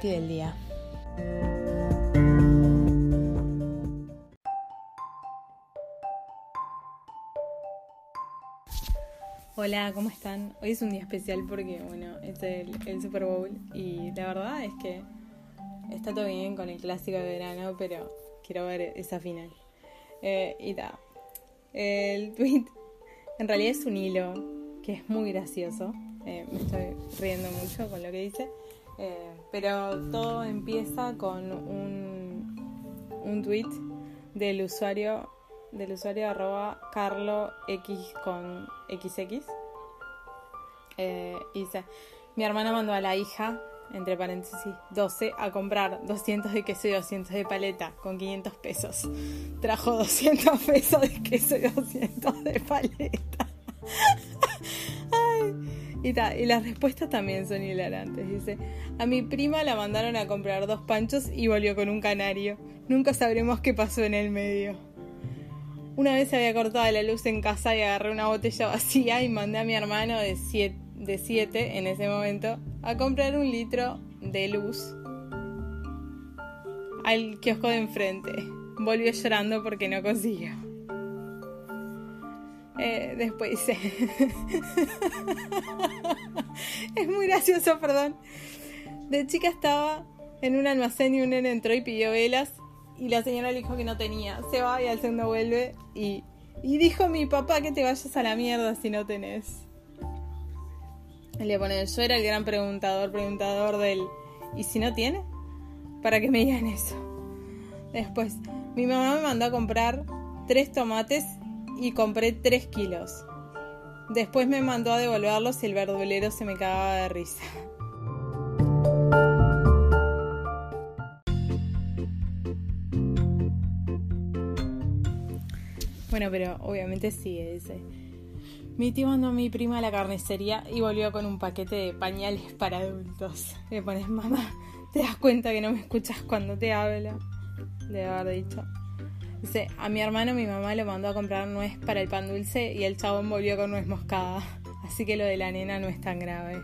Del día. Hola, ¿cómo están? Hoy es un día especial porque, bueno, es el, el Super Bowl y la verdad es que está todo bien con el clásico de verano, pero quiero ver esa final. Eh, y ta. El tweet en realidad es un hilo que es muy gracioso. Eh, me estoy riendo mucho con lo que dice. Eh, pero todo empieza con un, un tweet del usuario del usuario arroba carlo x con xx eh, y dice mi hermana mandó a la hija entre paréntesis 12 a comprar 200 de queso y 200 de paleta con 500 pesos trajo 200 pesos de queso y 200 de paleta. Y, las respuestas también son hilarantes. Dice, a mi prima la mandaron a comprar dos panchos y volvió con un canario. Nunca sabremos qué pasó en el medio. Una vez había cortado la luz en casa y agarré una botella vacía y mandé a mi hermano de 7 de siete, en ese momento a comprar un litro de luz al kiosco de enfrente. Volvió llorando porque no consiguió. Eh, después es muy gracioso, perdón. De chica estaba en un almacén y un nene entró y pidió velas. Y la señora le dijo que no tenía. Se va y al segundo vuelve. Y, y dijo mi papá que te vayas a la mierda si no tenés. Le pone, yo era el gran preguntador, preguntador del. ¿Y si no tiene? Para que me digan eso. Después, mi mamá me mandó a comprar tres tomates y compré 3 kilos. Después me mandó a devolverlos y el verdulero se me cagaba de risa. Bueno, pero obviamente sigue, dice. Mi tío mandó a mi prima a la carnicería y volvió con un paquete de pañales para adultos. Le pones, mamá, ¿te das cuenta que no me escuchas cuando te hablo? Le haber dicho. A mi hermano mi mamá lo mandó a comprar nuez para el pan dulce y el chabón volvió con nuez moscada. Así que lo de la nena no es tan grave.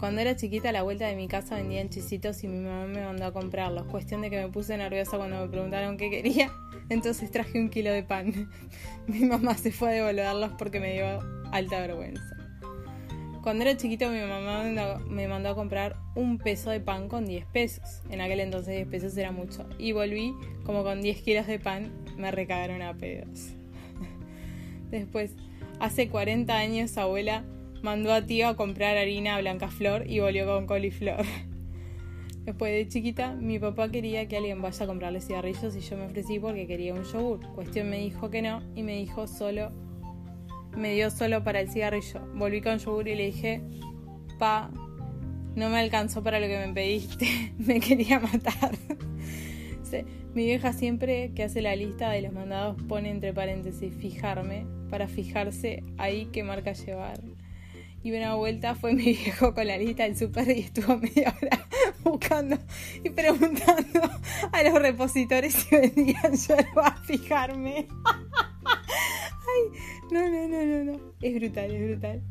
Cuando era chiquita a la vuelta de mi casa vendían chisitos y mi mamá me mandó a comprarlos. Cuestión de que me puse nerviosa cuando me preguntaron qué quería. Entonces traje un kilo de pan. mi mamá se fue a devolverlos porque me dio alta vergüenza. Cuando era chiquito mi mamá me mandó a comprar un peso de pan con 10 pesos. En aquel entonces 10 pesos era mucho. Y volví como con 10 kilos de pan. Me recagaron a pedos. Después, hace 40 años abuela mandó a tío a comprar harina blanca flor y volvió con coliflor. Después de chiquita, mi papá quería que alguien vaya a comprarle cigarrillos y yo me ofrecí porque quería un yogur. Cuestión me dijo que no y me dijo solo me dio solo para el cigarrillo. Volví con yogur y le dije, pa, no me alcanzó para lo que me pediste, me quería matar. Mi vieja siempre que hace la lista de los mandados pone entre paréntesis fijarme para fijarse ahí qué marca llevar. Y una vuelta fue mi viejo con la lista del super y estuvo media hora buscando y preguntando a los repositores si vendían yerba a fijarme. Ay, no, no, no, no, no. Es brutal, es brutal.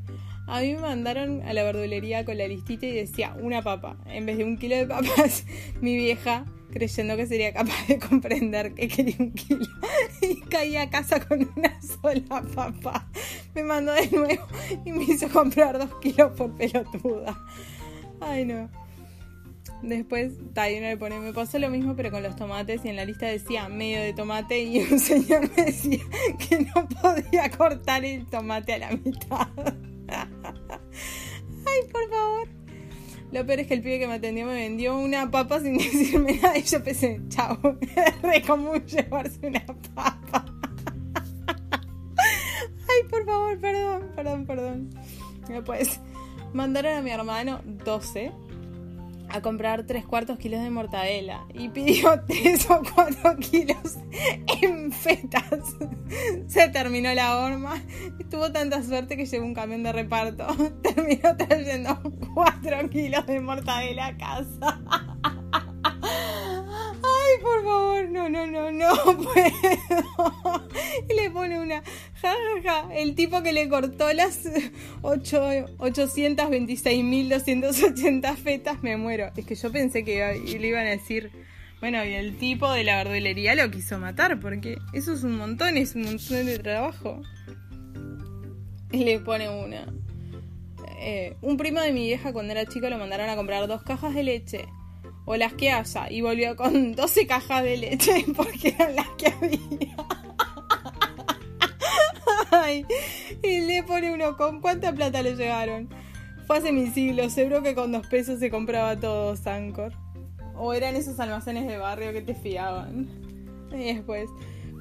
A mí me mandaron a la verdulería con la listita y decía una papa. En vez de un kilo de papas, mi vieja, creyendo que sería capaz de comprender que quería un kilo, y caí a casa con una sola papa. Me mandó de nuevo y me hizo comprar dos kilos por pelotuda. Ay, no. Después Tayuna le pone, me pasó lo mismo pero con los tomates y en la lista decía medio de tomate y un señor me decía que no podía cortar el tomate a la mitad. Ay, por favor. Lo peor es que el pibe que me atendió me vendió una papa sin decirme nada y yo pensé, chao, re común llevarse una papa. por favor, perdón, perdón, perdón. Después mandaron a mi hermano 12 a comprar tres cuartos kilos de mortadela y pidió tres o cuatro kilos en fetas. Se terminó la horma. Tuvo tanta suerte que llegó un camión de reparto. Terminó trayendo cuatro kilos de mortadela a casa. Por favor, no, no, no, no puedo. Y le pone una jajaja. El tipo que le cortó las 826.280 fetas, me muero. Es que yo pensé que le iban a decir. Bueno, y el tipo de la verdulería lo quiso matar, porque eso es un montón, es un montón de trabajo. Y le pone una. Eh, un primo de mi vieja cuando era chico lo mandaron a comprar dos cajas de leche o las que haya y volvió con 12 cajas de leche porque eran las que había. Y le pone uno con cuánta plata le llegaron. Fue hace mil siglos, seguro que con dos pesos se compraba todo Sancor. O eran esos almacenes de barrio que te fiaban. Y después,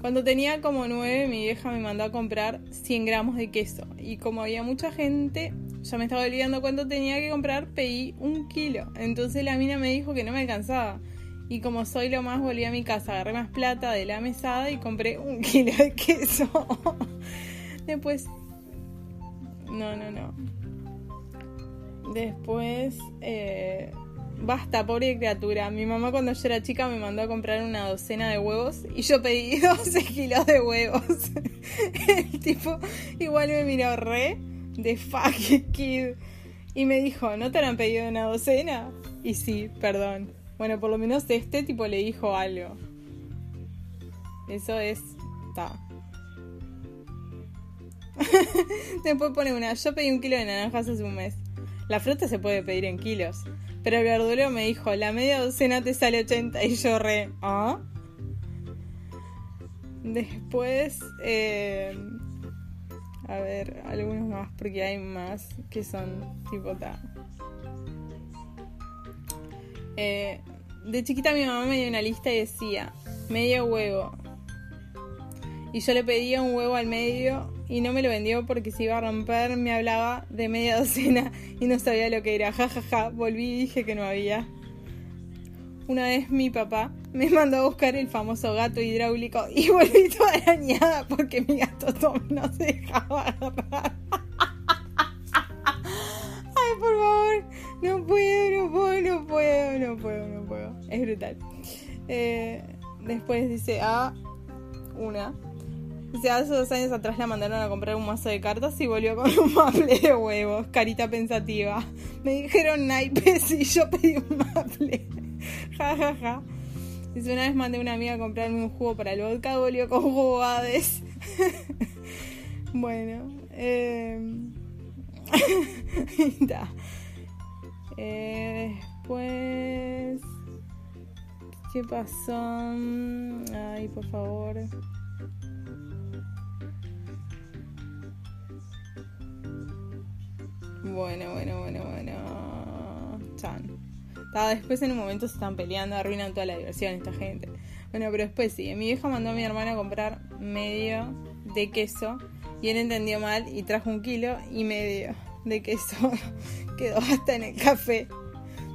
cuando tenía como nueve, mi vieja me mandó a comprar 100 gramos de queso. Y como había mucha gente, ya me estaba olvidando cuánto tenía que comprar, pedí un kilo. Entonces la mina me dijo que no me alcanzaba. Y como soy lo más, volví a mi casa, agarré más plata de la mesada y compré un kilo de queso. Después... No, no, no. Después... Eh... Basta, pobre criatura. Mi mamá cuando yo era chica me mandó a comprar una docena de huevos y yo pedí 12 kilos de huevos. El tipo igual me miró re de fuck kid. Y me dijo, ¿no te han pedido una docena? Y sí, perdón. Bueno, por lo menos este tipo le dijo algo. Eso es. Ta. Después pone una. Yo pedí un kilo de naranjas hace un mes. La fruta se puede pedir en kilos. Pero el verdulero me dijo, la media docena te sale 80 y yo re. ¿Ah? Después. Eh, a ver, algunos más, porque hay más que son tipo ta. Eh, de chiquita mi mamá me dio una lista y decía, medio huevo. Y yo le pedía un huevo al medio y no me lo vendió porque se iba a romper. Me hablaba de media docena y no sabía lo que era. Ja, ja, ja. Volví y dije que no había. Una vez mi papá me mandó a buscar el famoso gato hidráulico y volví toda arañada porque mi gato Tom no se dejaba agarrar. Ay, por favor, no puedo, no puedo, no puedo, no puedo, no puedo. Es brutal. Eh, después dice, ah, una. Dice, hace dos años atrás la mandaron a comprar un mazo de cartas y volvió con un maple de huevos. Carita pensativa. Me dijeron naipes y yo pedí un maple. Ja, ja, ja. Dice, una vez mandé a una amiga a comprarme un jugo para el vodka, volvió con jugo bueno, eh... eh... después... ¿Qué pasó? Ay, por favor. Bueno, bueno, bueno, bueno. Chan después en un momento se están peleando, arruinan toda la diversión esta gente. Bueno, pero después sí, mi vieja mandó a mi hermana a comprar medio de queso y él entendió mal y trajo un kilo y medio de queso. Quedó hasta en el café.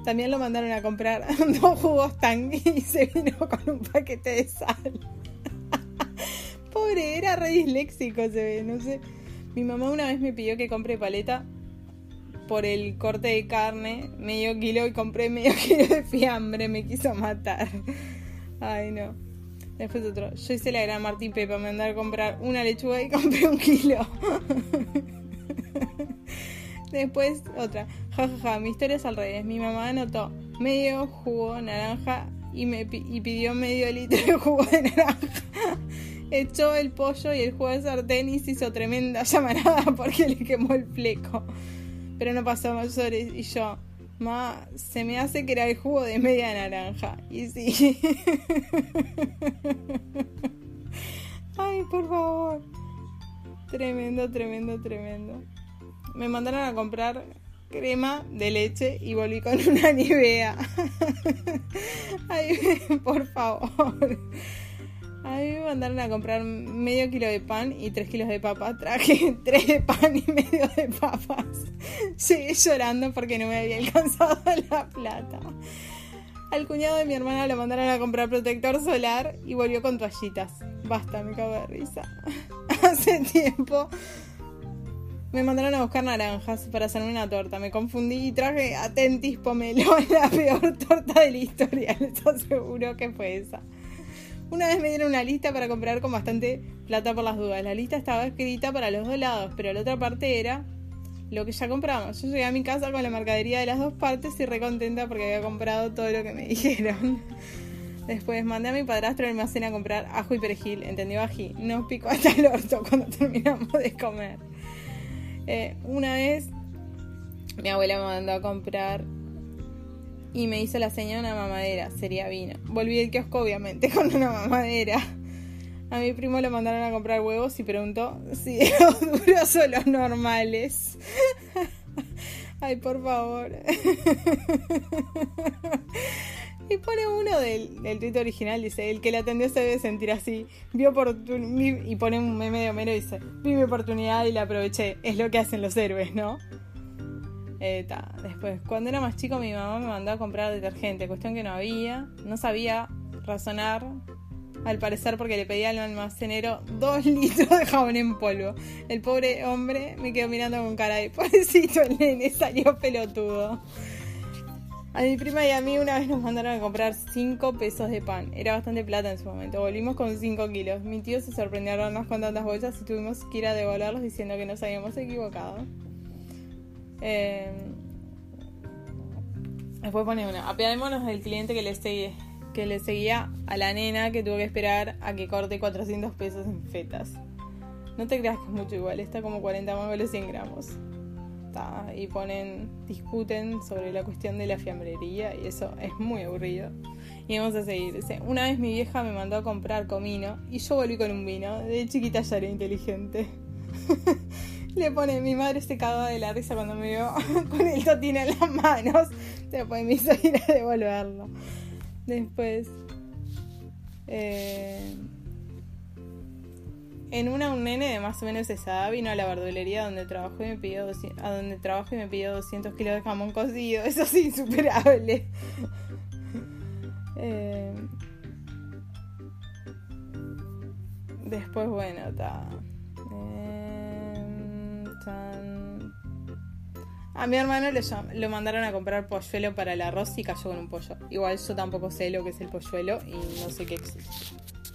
También lo mandaron a comprar dos jugos tang y se vino con un paquete de sal. Pobre, era re disléxico, se ve, no sé. Mi mamá una vez me pidió que compre paleta por el corte de carne, medio kilo y compré medio kilo de fiambre, me quiso matar. Ay, no. Después otro. Yo hice la gran Martín Pepa, me andar a comprar una lechuga y compré un kilo. Después otra. Jajaja, ja, ja, mi historia es al revés. Mi mamá anotó medio jugo naranja y me y pidió medio litro de jugo de naranja. Echó el pollo y el jugo de sartén hizo tremenda llamarada porque le quemó el fleco pero no pasó mayores. Y yo, ma, se me hace que era el jugo de media naranja. Y sí. Ay, por favor. Tremendo, tremendo, tremendo. Me mandaron a comprar crema de leche y volví con una nivea. Ay, por favor. A mí me mandaron a comprar medio kilo de pan y tres kilos de papa. Traje tres de pan y medio de papas. Llegué llorando porque no me había alcanzado la plata. Al cuñado de mi hermana lo mandaron a comprar protector solar y volvió con toallitas. Basta, me cago de risa. Hace tiempo me mandaron a buscar naranjas para hacerme una torta. Me confundí y traje Atentis Pomelo, la peor torta de la historia. Les aseguro que fue esa. Una vez me dieron una lista para comprar con bastante plata por las dudas. La lista estaba escrita para los dos lados, pero la otra parte era lo que ya compramos. Yo llegué a mi casa con la mercadería de las dos partes y recontenta porque había comprado todo lo que me dijeron. Después mandé a mi padrastro al almacén a comprar ajo y perejil, entendió ají. Nos picó hasta el orto cuando terminamos de comer. Eh, una vez mi abuela me mandó a comprar y me hizo la señal de una mamadera, sería vino. Volví al kiosco obviamente con una mamadera. A mi primo lo mandaron a comprar huevos y preguntó si duros o los normales. Ay, por favor. Y pone uno del, del tweet original, dice, el que le atendió se debe sentir así. Vio y pone un meme de Homero y dice, vi mi oportunidad y la aproveché. Es lo que hacen los héroes, ¿no? Eh, Después, cuando era más chico mi mamá me mandó a comprar detergente, cuestión que no había, no sabía razonar, al parecer porque le pedía al almacenero dos litros de jabón en polvo. El pobre hombre me quedó mirando con cara de pobrecito el nene, salió pelotudo. A mi prima y a mí una vez nos mandaron a comprar 5 pesos de pan. Era bastante plata en su momento. Volvimos con 5 kilos. Mi tío se sorprendió a con tantas bolsas y tuvimos que ir a devolverlos diciendo que nos habíamos equivocado. Eh... Después pone una. Apiadémonos del cliente que le, seguía, que le seguía a la nena que tuvo que esperar a que corte 400 pesos en fetas. No te creas que es mucho igual, está como 40 mangos 100 gramos y ponen, discuten sobre la cuestión de la fiambrería y eso es muy aburrido. Y vamos a seguir. Una vez mi vieja me mandó a comprar comino y yo volví con un vino. De chiquita ya era inteligente. Le pone, mi madre se cagaba de la risa cuando me vio con el totín en las manos. Después me hizo ir a devolverlo. Después... Eh, en una, un nene de más o menos esa edad vino a la verdulería donde trabajo y me pidió a donde trabajo y me pidió 200 kilos de jamón cocido. Eso es insuperable. Eh, después, bueno, está. Eh, a mi hermano le lo mandaron a comprar polluelo para el arroz y cayó con un pollo. Igual yo tampoco sé lo que es el polluelo y no sé qué existe.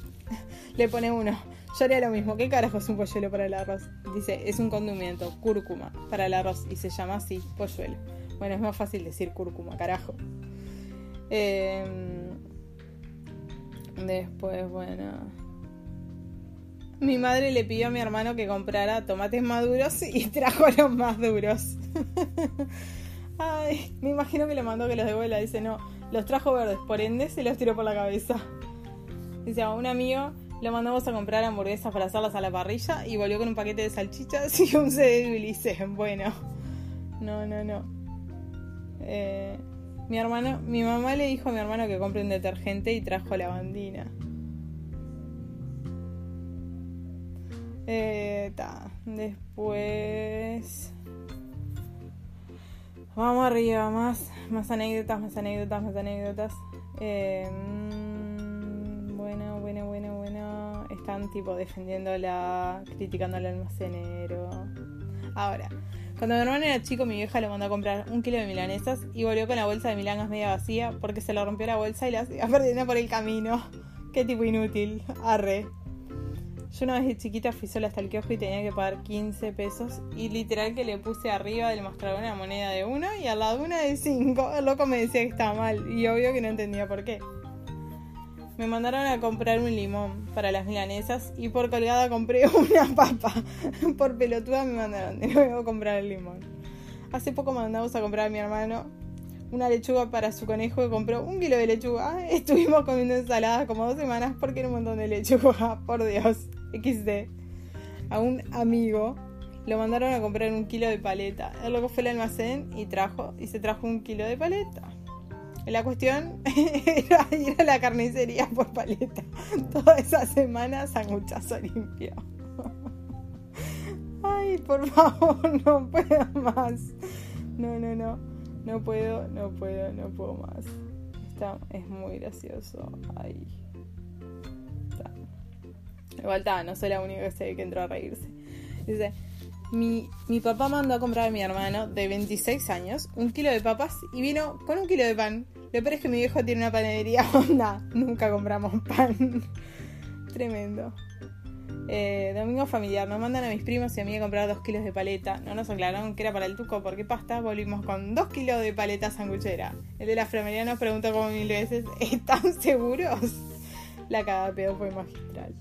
le pone uno. Yo haría lo mismo. ¿Qué carajo es un polluelo para el arroz? Dice, es un condimento, cúrcuma, para el arroz. Y se llama así, polluelo. Bueno, es más fácil decir cúrcuma, carajo. Em, después, bueno. Mi madre le pidió a mi hermano que comprara tomates maduros y trajo los más duros. Ay, me imagino que le mandó que los devuelva. Dice, no, los trajo verdes, por ende se los tiró por la cabeza. Dice, a un amigo lo mandamos a comprar hamburguesas para hacerlas a la parrilla y volvió con un paquete de salchichas y un CD de Ulises. Bueno, no, no, no. Eh, mi hermano, mi mamá le dijo a mi hermano que compre un detergente y trajo lavandina. Eh, Después. Vamos arriba, más, más anécdotas, más anécdotas, más anécdotas. Eh, mm, bueno, bueno, bueno están tipo defendiéndola, criticando al almacenero. Ahora, cuando mi hermano era chico, mi vieja le mandó a comprar un kilo de milanesas y volvió con la bolsa de milangas media vacía porque se le rompió la bolsa y la iba perdiendo por el camino. Qué tipo inútil. Arre. Yo una vez de chiquita fui sola hasta el kiosco y tenía que pagar 15 pesos y literal que le puse arriba del mostrador una moneda de uno y al lado una de 5. El loco me decía que estaba mal y obvio que no entendía por qué. Me mandaron a comprar un limón para las milanesas y por colgada compré una papa. por pelotuda me mandaron de nuevo a comprar el limón. Hace poco mandamos a comprar a mi hermano una lechuga para su conejo y compró un kilo de lechuga. Estuvimos comiendo ensalada como dos semanas porque era un montón de lechuga. Por Dios. XD. A un amigo lo mandaron a comprar un kilo de paleta. El loco fue al almacén y trajo y se trajo un kilo de paleta. La cuestión era ir a la carnicería por paleta. Toda esa semana sanguchazo limpio. Ay, por favor, no puedo más. No, no, no. No puedo, no puedo, no puedo más. Está, es muy gracioso. Ay. Igual está, no soy la única que sé que entró a reírse. Dice, mi, mi papá mandó a comprar a mi hermano de 26 años un kilo de papas y vino con un kilo de pan. Lo peor es que mi viejo tiene una panadería onda. Nunca compramos pan. Tremendo. Eh, domingo familiar, nos mandan a mis primos y a mí a comprar dos kilos de paleta. No nos aclararon que era para el tuco porque pasta. Volvimos con dos kilos de paleta sanguchera. El de la fremería nos preguntó como mil veces: ¿Están seguros? La cagada pedo fue magistral.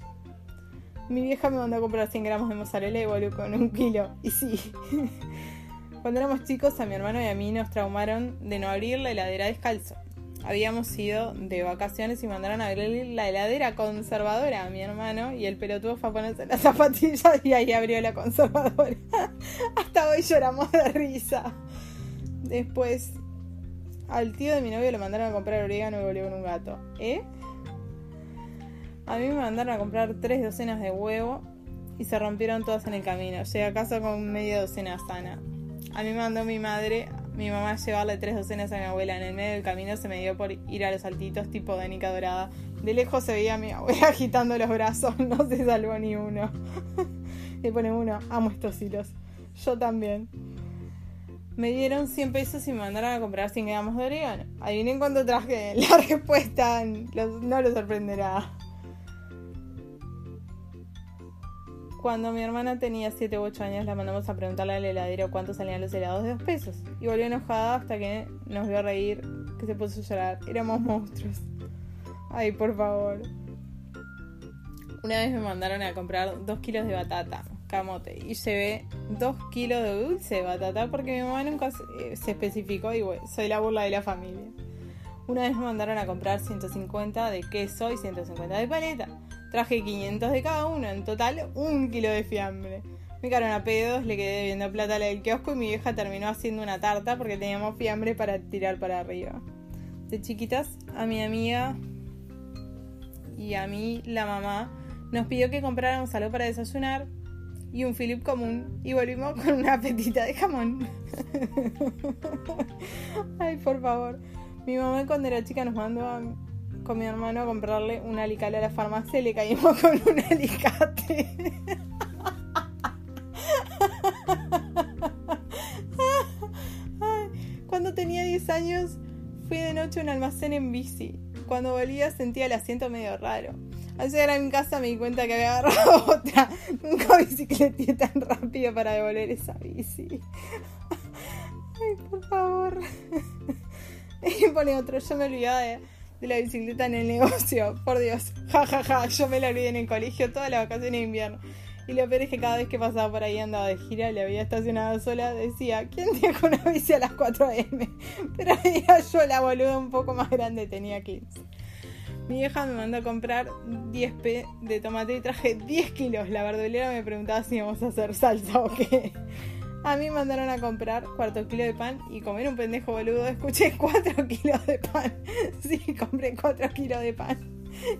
Mi vieja me mandó a comprar 100 gramos de mozzarella y volvió con un kilo. Y sí. Cuando éramos chicos, a mi hermano y a mí nos traumaron de no abrir la heladera descalzo habíamos ido de vacaciones y mandaron a abrir la heladera conservadora a mi hermano y el pelotudo fue a ponerse las zapatillas y ahí abrió la conservadora. Hasta hoy lloramos de risa. Después, al tío de mi novio le mandaron a comprar orégano y volvió con un gato. ¿Eh? A mí me mandaron a comprar tres docenas de huevo y se rompieron todas en el camino. Llegué a casa con media docena sana. A mí me mandó mi madre mi mamá llevarle tres docenas a mi abuela. En el medio del camino se me dio por ir a los saltitos tipo de Nica Dorada. De lejos se veía a mi abuela agitando los brazos, no se salvó ni uno. Le pone uno, amo estos hilos. Yo también. Me dieron 100 pesos y me mandaron a comprar 100 gramos de orégano. Adivinen cuánto traje. La respuesta no lo sorprenderá. Cuando mi hermana tenía 7 u 8 años, la mandamos a preguntarle al heladero cuánto salían los helados de 2 pesos. Y volvió enojada hasta que nos vio reír, que se puso a llorar. Éramos monstruos. Ay, por favor. Una vez me mandaron a comprar 2 kilos de batata, camote, y llevé 2 kilos de dulce de batata porque mi mamá nunca se eh, especificó y bueno, soy la burla de la familia. Una vez me mandaron a comprar 150 de queso y 150 de paleta. Traje 500 de cada uno, en total un kilo de fiambre. Me quedaron a pedos, le quedé viendo plata al kiosco y mi vieja terminó haciendo una tarta porque teníamos fiambre para tirar para arriba. De chiquitas, a mi amiga y a mí, la mamá, nos pidió que compráramos algo para desayunar y un Philip común y volvimos con una petita de jamón. Ay, por favor. Mi mamá cuando era chica nos mandó a, con mi hermano a comprarle un alicate a la farmacia y le caímos con un alicate. Cuando tenía 10 años fui de noche a un almacén en bici. Cuando volvía sentía el asiento medio raro. Al llegar a mi casa me di cuenta que había agarrado otra. Nunca bicicleté tan rápido para devolver esa bici. Ay, por favor. Y pone otro, yo me olvidaba de la bicicleta en el negocio. Por Dios, ja, ja, ja. Yo me la olvidé en el colegio toda la vacación de invierno. Y lo peor es que cada vez que pasaba por ahí andaba de gira, le había estacionado sola, decía, ¿quién deja una bici a las 4 am? Pero era yo la boluda un poco más grande, tenía 15. Mi vieja me mandó a comprar 10 p de tomate y traje 10 kilos. La verdulera me preguntaba si íbamos a hacer salsa o qué. A mí me mandaron a comprar cuarto kilo de pan y comer un pendejo boludo. Escuché cuatro kilos de pan. Sí, compré cuatro kilos de pan.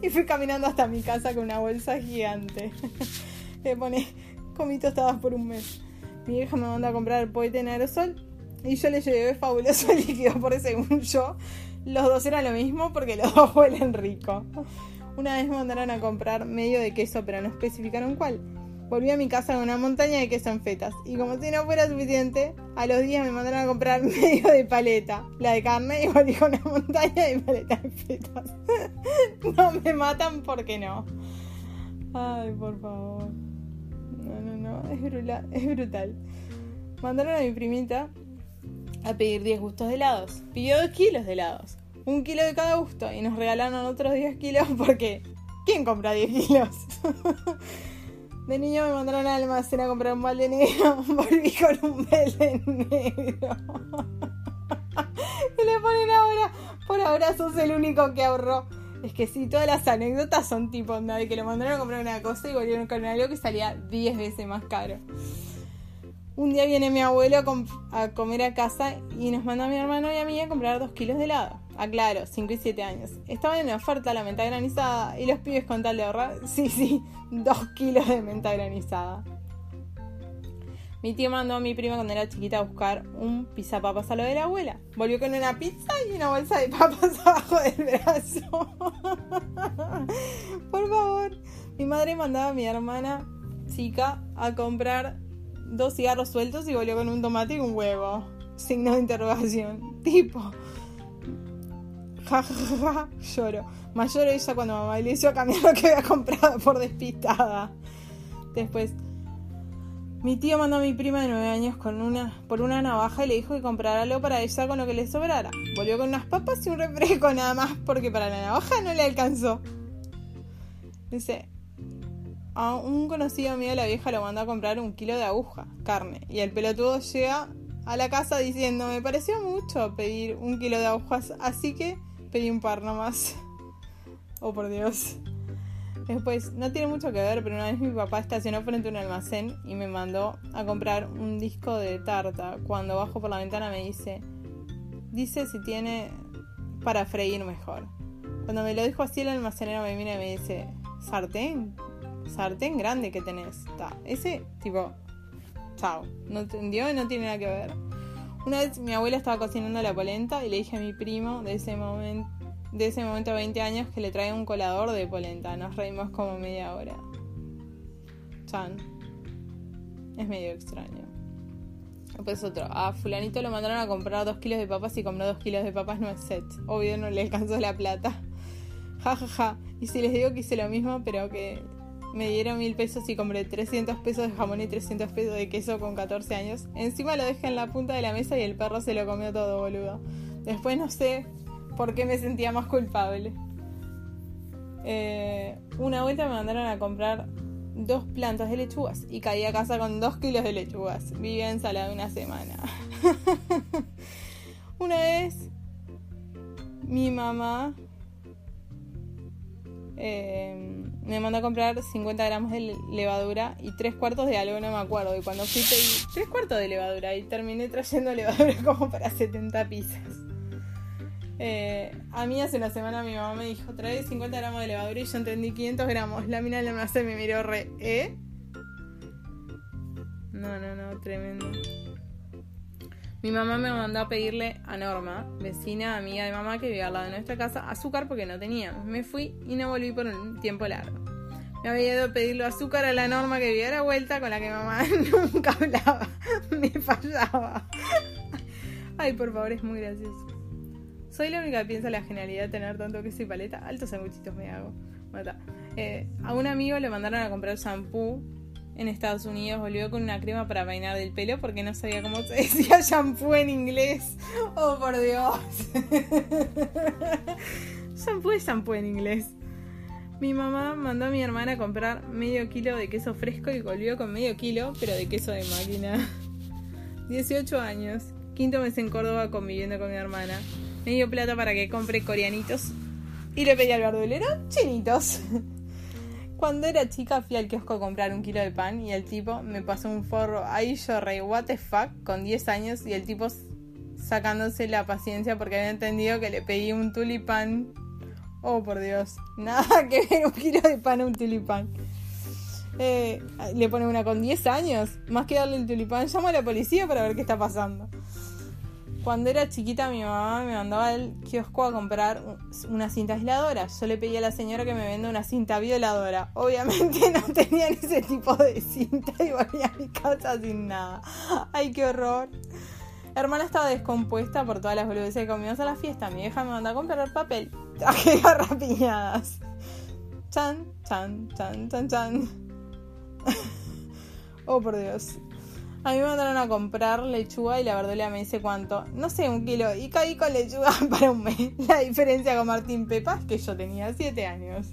Y fui caminando hasta mi casa con una bolsa gigante. Le pone, comí tostadas por un mes. Mi hija me mandó a comprar el poete en aerosol y yo le llevé fabuloso líquido por según yo. Los dos eran lo mismo porque los dos huelen rico. Una vez me mandaron a comprar medio de queso, pero no especificaron cuál. Volví a mi casa con una montaña de queso en fetas. Y como si no fuera suficiente, a los días me mandaron a comprar medio de paleta, la de carne, y volví con una montaña de paleta de fetas. no me matan porque no. Ay, por favor. No, no, no. Es, brutal. es brutal. Mandaron a mi primita a pedir 10 gustos de helados. Pidió 2 kilos de helados. Un kilo de cada gusto. Y nos regalaron otros 10 kilos porque... ¿Quién compra 10 kilos? De niño me mandaron al almacén a comprar un balde negro. Volví con un balde negro. y le ponen ahora, por ahora sos el único que ahorró. Es que sí, todas las anécdotas son tipo onda de que lo mandaron a comprar una cosa y volvieron con algo que salía 10 veces más caro. Un día viene mi abuelo a, comer a casa y nos manda a mi hermano y a mí a comprar dos kilos de helado. Aclaro, 5 y 7 años. Estaba en oferta la menta granizada y los pibes con tal de ahorrar, sí, sí, 2 kilos de menta granizada. Mi tío mandó a mi prima cuando era chiquita a buscar un pizza papas a lo de la abuela. Volvió con una pizza y una bolsa de papas abajo del brazo. Por favor. Mi madre mandaba a mi hermana chica a comprar dos cigarros sueltos y volvió con un tomate y un huevo. Signo de interrogación. Tipo. Ja, lloro. Más lloro ella cuando mamá le hizo cambiar lo que había comprado por despistada. Después, mi tío mandó a mi prima de nueve años con una, por una navaja y le dijo que comprara algo para ella con lo que le sobrara. Volvió con unas papas y un refresco nada más porque para la navaja no le alcanzó. Dice, a un conocido mío la vieja lo mandó a comprar un kilo de aguja, carne, y el pelotudo llega a la casa diciendo, me pareció mucho pedir un kilo de agujas, así que pedí un par nomás. Oh, por Dios. Después, no tiene mucho que ver, pero una vez mi papá estacionó frente a un almacén y me mandó a comprar un disco de tarta. Cuando bajo por la ventana me dice, dice si tiene para freír mejor. Cuando me lo dijo así el almacenero me mira y me dice, sartén, sartén grande que tenés. ese tipo, chao, no entendió y no tiene nada que ver. Una vez mi abuela estaba cocinando la polenta y le dije a mi primo de ese momento de ese momento a 20 años que le trae un colador de polenta. Nos reímos como media hora. Chan. Es medio extraño. Después otro. A fulanito lo mandaron a comprar 2 kilos de papas y compró 2 kilos de papas no es set. Obvio no le alcanzó la plata. Ja, ja, ja. Y si les digo que hice lo mismo, pero que me dieron mil pesos y compré 300 pesos de jamón y 300 pesos de queso con 14 años. Encima lo dejé en la punta de la mesa y el perro se lo comió todo, boludo. Después no sé porque me sentía más culpable. Eh, una vuelta me mandaron a comprar dos plantas de lechugas y caí a casa con dos kilos de lechugas. Vivía ensalada una semana. una vez mi mamá eh, me mandó a comprar 50 gramos de levadura y tres cuartos de algo, no me acuerdo. Y cuando fui pedí tres cuartos de levadura y terminé trayendo levadura como para 70 pizzas. Eh, a mí hace una semana mi mamá me dijo, trae 50 gramos de levadura y yo entendí 500 gramos. La mina me hace me miró re, ¿eh? No, no, no, tremendo. Mi mamá me mandó a pedirle a Norma, vecina, amiga de mamá que vivía al lado de nuestra casa, azúcar porque no teníamos. Me fui y no volví por un tiempo largo. Me había ido a pedirle azúcar a la Norma que vivía a la vuelta con la que mamá nunca hablaba. Me fallaba. Ay, por favor, es muy gracioso. Soy la única que piensa la genialidad de tener tanto queso y paleta. Altos sanguchitos me hago. Eh, a un amigo le mandaron a comprar shampoo en Estados Unidos. Volvió con una crema para peinar del pelo porque no sabía cómo se decía shampoo en inglés. Oh, por Dios. shampoo es shampoo en inglés. Mi mamá mandó a mi hermana a comprar medio kilo de queso fresco y volvió con medio kilo, pero de queso de máquina. 18 años. Quinto mes en Córdoba conviviendo con mi hermana me dio plata para que compre coreanitos y le pedí al verdulero chinitos. Cuando era chica fui al kiosco a comprar un kilo de pan y el tipo me pasó un forro. Ahí yo rey, what the fuck, con 10 años y el tipo sacándose la paciencia porque había entendido que le pedí un tulipán. Oh, por Dios. Nada que ver un kilo de pan a un tulipán. Eh, le pone una con 10 años. Más que darle el tulipán, llama a la policía para ver qué está pasando. Cuando era chiquita mi mamá me mandaba al kiosco a comprar una cinta aisladora. Yo le pedí a la señora que me venda una cinta violadora. Obviamente no tenían ese tipo de cinta y volví a mi casa sin nada. Ay, qué horror. hermana estaba descompuesta por todas las boludeces que comimos a la fiesta. Mi hija me mandó a comprar papel. Traje garrapiñadas. Chan, chan, chan, chan, chan. oh, por Dios. A mí me mandaron a comprar lechuga y la verdolea me dice cuánto. No sé, un kilo. Y caí con lechuga para un mes. La diferencia con Martín Pepa es que yo tenía 7 años.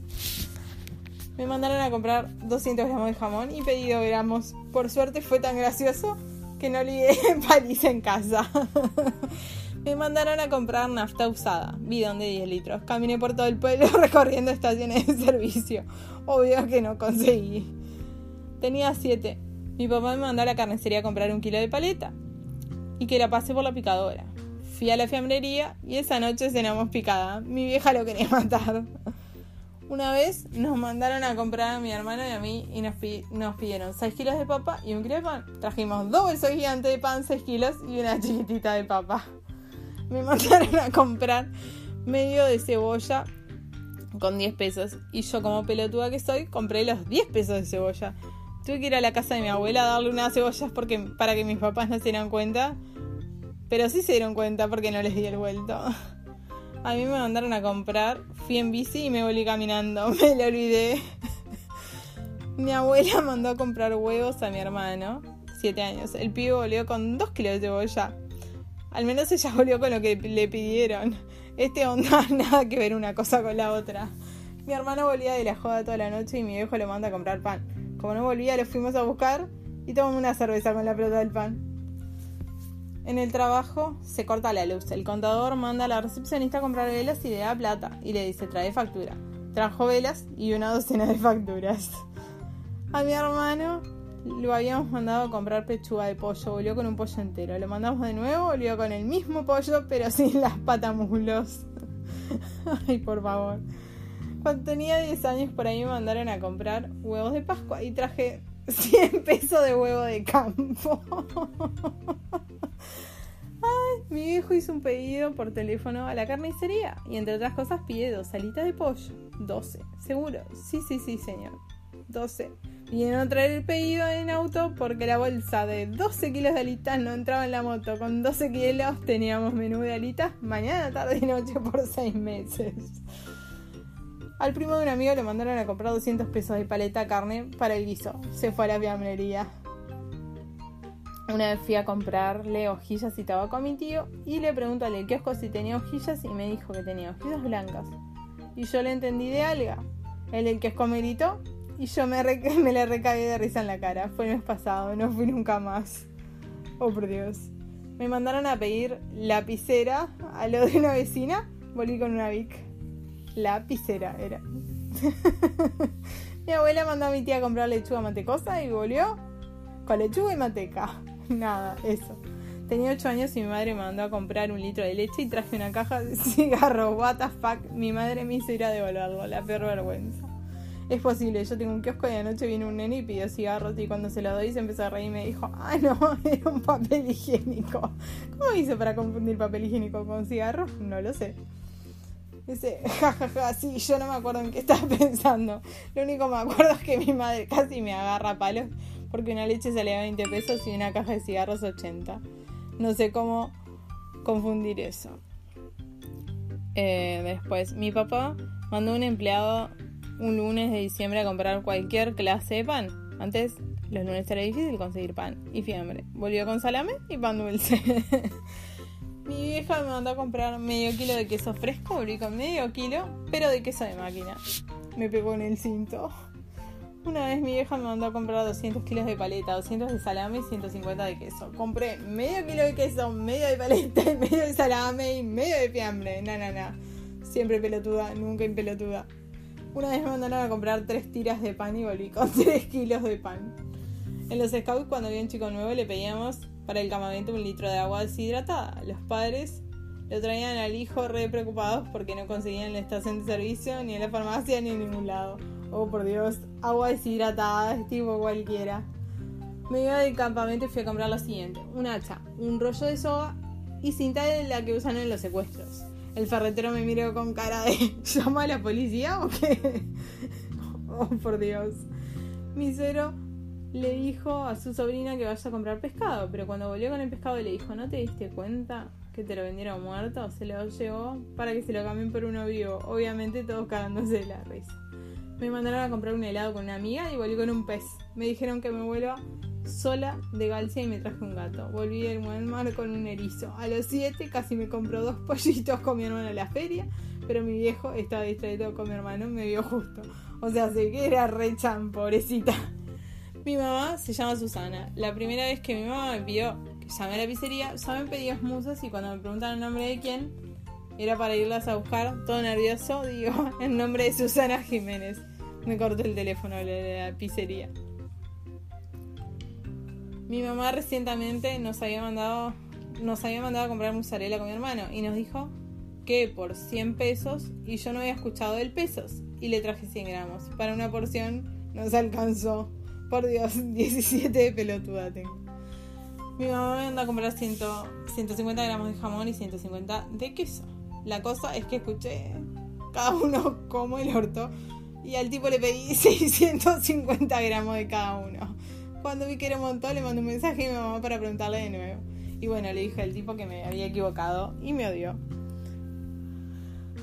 Me mandaron a comprar 200 gramos de jamón y pedí 2 gramos. Por suerte fue tan gracioso que no olvidé paliza en casa. me mandaron a comprar nafta usada, bidón de 10 litros. Caminé por todo el pueblo recorriendo estaciones de servicio. Obvio que no conseguí. Tenía 7 mi papá me mandó a la carnicería a comprar un kilo de paleta y que la pasé por la picadora. Fui a la fiambrería y esa noche cenamos picada. Mi vieja lo quería matar. Una vez nos mandaron a comprar a mi hermano y a mí y nos, pidieron 6 kilos de papa y un kilo de pan. Trajimos dos bolsos gigantes de pan, 6 kilos y una chiquitita de papa. Me mandaron a comprar medio de cebolla con 10 pesos. Y yo, como pelotuda que soy, compré los 10 pesos de cebolla. Tuve que ir a la casa de mi abuela a darle unas cebollas porque, para que mis papás no se dieran cuenta. Pero sí se dieron cuenta porque no les di el vuelto. A mí me mandaron a comprar, fui en bici y me volví caminando, me lo olvidé. mi abuela mandó a comprar huevos a mi hermano, 7 años. El pibe volvió con 2 kilos de cebolla. Al menos ella volvió con lo que le pidieron. Este onda nada que ver una cosa con la otra. Mi hermano volvía de la joda toda la noche y mi viejo le manda a comprar pan. Como no volvía, lo fuimos a buscar y tomamos una cerveza con la pelota del pan. En el trabajo se corta la luz. El contador manda a la recepcionista a comprar velas y le da plata y le dice trae factura. Trajo velas y una docena de facturas. A mi hermano lo habíamos mandado a comprar pechuga de pollo, volvió con un pollo entero. Lo mandamos de nuevo, volvió con el mismo pollo, pero sin las patamulos. Ay, por favor. Cuando tenía 10 años por ahí me mandaron a comprar huevos de Pascua y traje 100 pesos de huevo de campo. Ay, mi viejo hizo un pedido por teléfono a la carnicería y entre otras cosas pide dos alitas de pollo. 12, seguro. Sí, sí, sí, señor. 12. Vinieron a traer el pedido en auto porque la bolsa de 12 kilos de alitas no entraba en la moto. Con 12 kilos teníamos menú de alitas mañana, tarde y noche por 6 meses. Al primo de un amigo le mandaron a comprar 200 pesos de paleta carne para el guiso. Se fue a la fiambrería. Una vez fui a comprarle hojillas y tabaco a mi tío y le pregunto al si tenía hojillas y me dijo que tenía hojillas blancas. Y yo le entendí de alga. El del kiosco me gritó y yo me, le recagué de risa en la cara. Fue el mes pasado, no fui nunca más. Oh, por Dios. Me mandaron a pedir lapicera a lo de una vecina. Volví con una Vic. La lapicera era. mi abuela mandó a mi tía a comprar lechuga mantecosa y volvió con lechuga y manteca. Nada, eso. Tenía 8 años y mi madre me mandó a comprar un litro de leche y traje una caja de cigarros. What the fuck. Mi madre me hizo ir a devolverlo. La peor vergüenza. Es posible, yo tengo un kiosco y anoche vino un nene y pidió cigarros y cuando se lo doy se empezó a reír y me dijo, ah no, era un papel higiénico. ¿Cómo hizo para confundir papel higiénico con cigarros? No lo sé. Dice, jajaja, ja, sí, yo no me acuerdo en qué estaba pensando. Lo único que me acuerdo es que mi madre casi me agarra palos porque una leche salía 20 pesos y una caja de cigarros 80. No sé cómo confundir eso. Eh, después, mi papá mandó un empleado un lunes de diciembre a comprar cualquier clase de pan. Antes, los lunes era difícil conseguir pan y fiambre. Volvió con salame y pan dulce. Mi vieja me mandó a comprar medio kilo de queso fresco, volví con medio kilo, pero de queso de máquina. Me pegó en el cinto. Una vez mi vieja me mandó a comprar 200 kilos de paleta, 200 de salame y 150 de queso. Compré medio kilo de queso, medio de paleta, medio de salame y medio de fiambre. Na, na, na. Siempre pelotuda, nunca impelotuda. Una vez me mandaron a comprar 3 tiras de pan y volví con 3 kilos de pan. En los scouts, cuando había un chico nuevo, le pedíamos para el campamento un litro de agua deshidratada. Los padres lo traían al hijo re preocupados porque no conseguían la estación de servicio, ni en la farmacia, ni en ningún lado. Oh, por Dios, agua deshidratada, es tipo cualquiera. Me iba del campamento y fui a comprar lo siguiente: un hacha, un rollo de soga y cinta de la que usan en los secuestros. El ferretero me miró con cara de ¿llama a la policía o qué? oh, por Dios. Misero le dijo a su sobrina que vaya a comprar pescado, pero cuando volvió con el pescado le dijo, ¿no te diste cuenta que te lo vendieron muerto? Se lo llevó para que se lo cambien por uno vivo, obviamente todos cagándose de la risa. Me mandaron a comprar un helado con una amiga y volví con un pez. Me dijeron que me vuelva sola de Galcia y me traje un gato. Volví del buen mar con un erizo. A los siete casi me compró dos pollitos con mi hermano en la feria, pero mi viejo estaba distraído con mi hermano, me vio justo. O sea, sé que era re chan, pobrecita. Mi mamá se llama Susana. La primera vez que mi mamá me pidió que llame a la pizzería, ya me pedí musas y cuando me preguntaron el nombre de quién, era para irlas a buscar, todo nervioso, digo, el nombre de Susana Jiménez. Me corté el teléfono de la pizzería. Mi mamá recientemente nos había mandado nos había mandado a comprar mozzarella con mi hermano y nos dijo que por 100 pesos y yo no había escuchado del pesos y le traje 100 gramos. Para una porción nos alcanzó. Por Dios, 17 de pelotuda tengo. Mi mamá me mandó a comprar 100, 150 gramos de jamón y 150 de queso. La cosa es que escuché cada uno como el orto y al tipo le pedí 650 gramos de cada uno. Cuando vi que era un montón, le mandé un mensaje a mi mamá para preguntarle de nuevo. Y bueno, le dije al tipo que me había equivocado y me odió.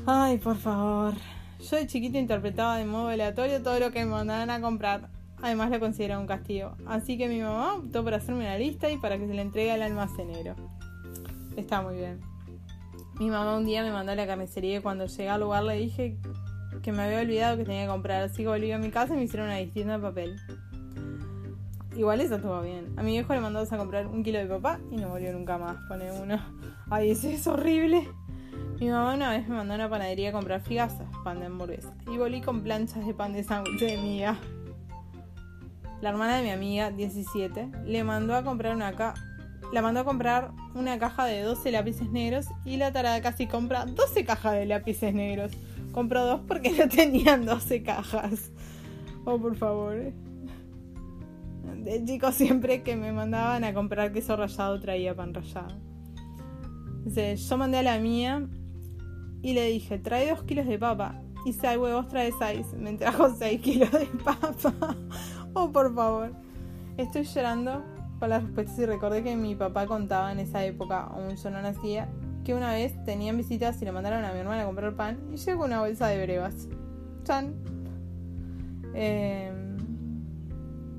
Ay, por favor. Yo de chiquita interpretaba de modo aleatorio todo lo que me mandaban a comprar. Además lo consideraba un castigo. Así que mi mamá optó por hacerme una lista y para que se la entregue al almacenero. Está muy bien. Mi mamá un día me mandó a la carnicería y cuando llegué al lugar le dije que me había olvidado que tenía que comprar. Así que volví a mi casa y me hicieron una distinta de papel. Igual eso estuvo bien. A mi viejo le mandó a comprar un kilo de papá y no volvió nunca más. Pone uno. Ay, ese es horrible. Mi mamá una vez me mandó a una panadería a comprar figazas, pan de hamburguesa. Y volví con planchas de pan de sándwich de amiga. La hermana de mi amiga, 17, le mandó a comprar una ca la mandó a comprar una caja de 12 lápices negros y la tarada casi compra 12 cajas de lápices negros. Compró dos porque no tenían 12 cajas. Oh, por favor. De chicos siempre que me mandaban a comprar queso rallado traía pan rallado. Dice, yo mandé a la mía y le dije, trae 2 kilos de papa. Y si hay huevos, trae 6. Me trajo 6 kilos de papa. Oh, por favor. Estoy llorando con las respuestas y recordé que mi papá contaba en esa época, aún yo no nacía, que una vez tenían visitas y le mandaron a mi hermana a comprar pan y llegó una bolsa de brevas. Chan. Em,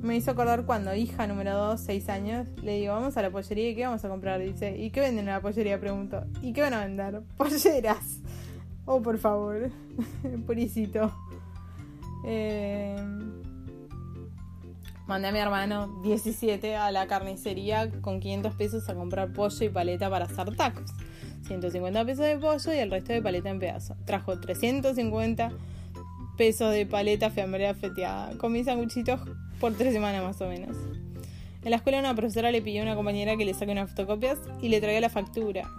me hizo acordar cuando hija número 2, 6 años, le digo, vamos a la pollería y qué vamos a comprar. Dice, ¿y qué venden en la pollería? Pregunto. ¿Y qué van a vender? Polleras. Oh, por favor. Purisito. Eh, Mandé a mi hermano 17 a la carnicería con 500 pesos a comprar pollo y paleta para hacer tacos. 150 pesos de pollo y el resto de paleta en pedazos. Trajo 350 pesos de paleta fiambrea feteada. Comí sanguchitos por tres semanas más o menos. En la escuela una profesora le pidió a una compañera que le saque unas fotocopias y le traiga la factura,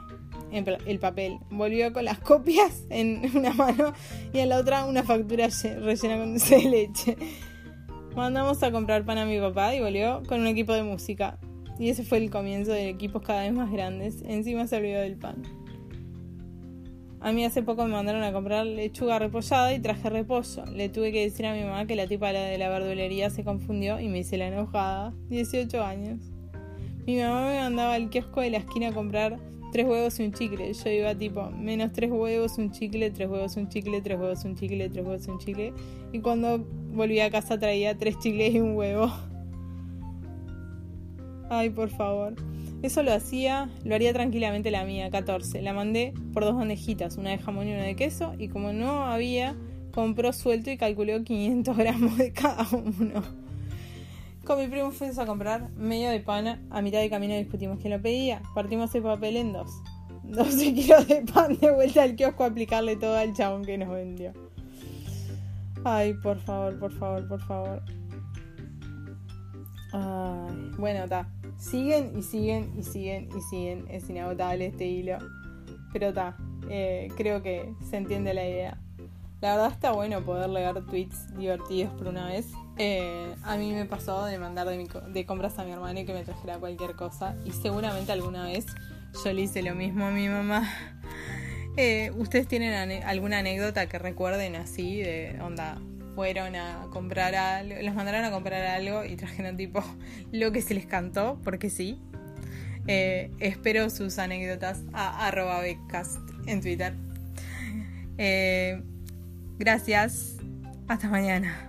el papel. Volvió con las copias en una mano y en la otra una factura rellena con dulce de leche. Mandamos a comprar pan a mi papá y volvió con un equipo de música. Y ese fue el comienzo de equipos cada vez más grandes. Encima se olvidó del pan. A mí hace poco me mandaron a comprar lechuga repollada y traje repollo. Le tuve que decir a mi mamá que la tipa de la verdulería se confundió y me hice la enojada. 18 años. Mi mamá me mandaba al kiosco de la esquina a comprar tres huevos y un chicle. Yo iba tipo, menos tres huevos, un chicle, tres huevos, un chicle, tres huevos, un chicle, tres huevos, un chicle. Y cuando volví a casa traía tres chicles y un huevo. Ay, por favor. Eso lo hacía, lo haría tranquilamente la mía, 14. La mandé por dos bandejitas, una de jamón y una de queso. Y como no había, compró suelto y calculó 500 gramos de cada uno. Con mi primo fuimos a comprar medio de pan. A mitad de camino discutimos quién lo pedía. Partimos el papel en dos. 12 kilos de pan de vuelta al kiosco a aplicarle todo al chabón que nos vendió. Ay, por favor, por favor, por favor. Ay, bueno, está. Siguen y siguen y siguen y siguen. Es inagotable este hilo. Pero está. Eh, creo que se entiende la idea. La verdad está bueno poder leer tweets divertidos por una vez. Eh, a mí me pasó de mandar de, compras a mi hermano y que me trajera cualquier cosa. Y seguramente alguna vez yo le hice lo mismo a mi mamá. Eh, ¿Ustedes tienen alguna anécdota que recuerden así? De onda, fueron a comprar algo, les mandaron a comprar algo y trajeron tipo lo que se les cantó, porque sí. Eh, espero sus anécdotas a arroba en Twitter. Gracias. Hasta mañana.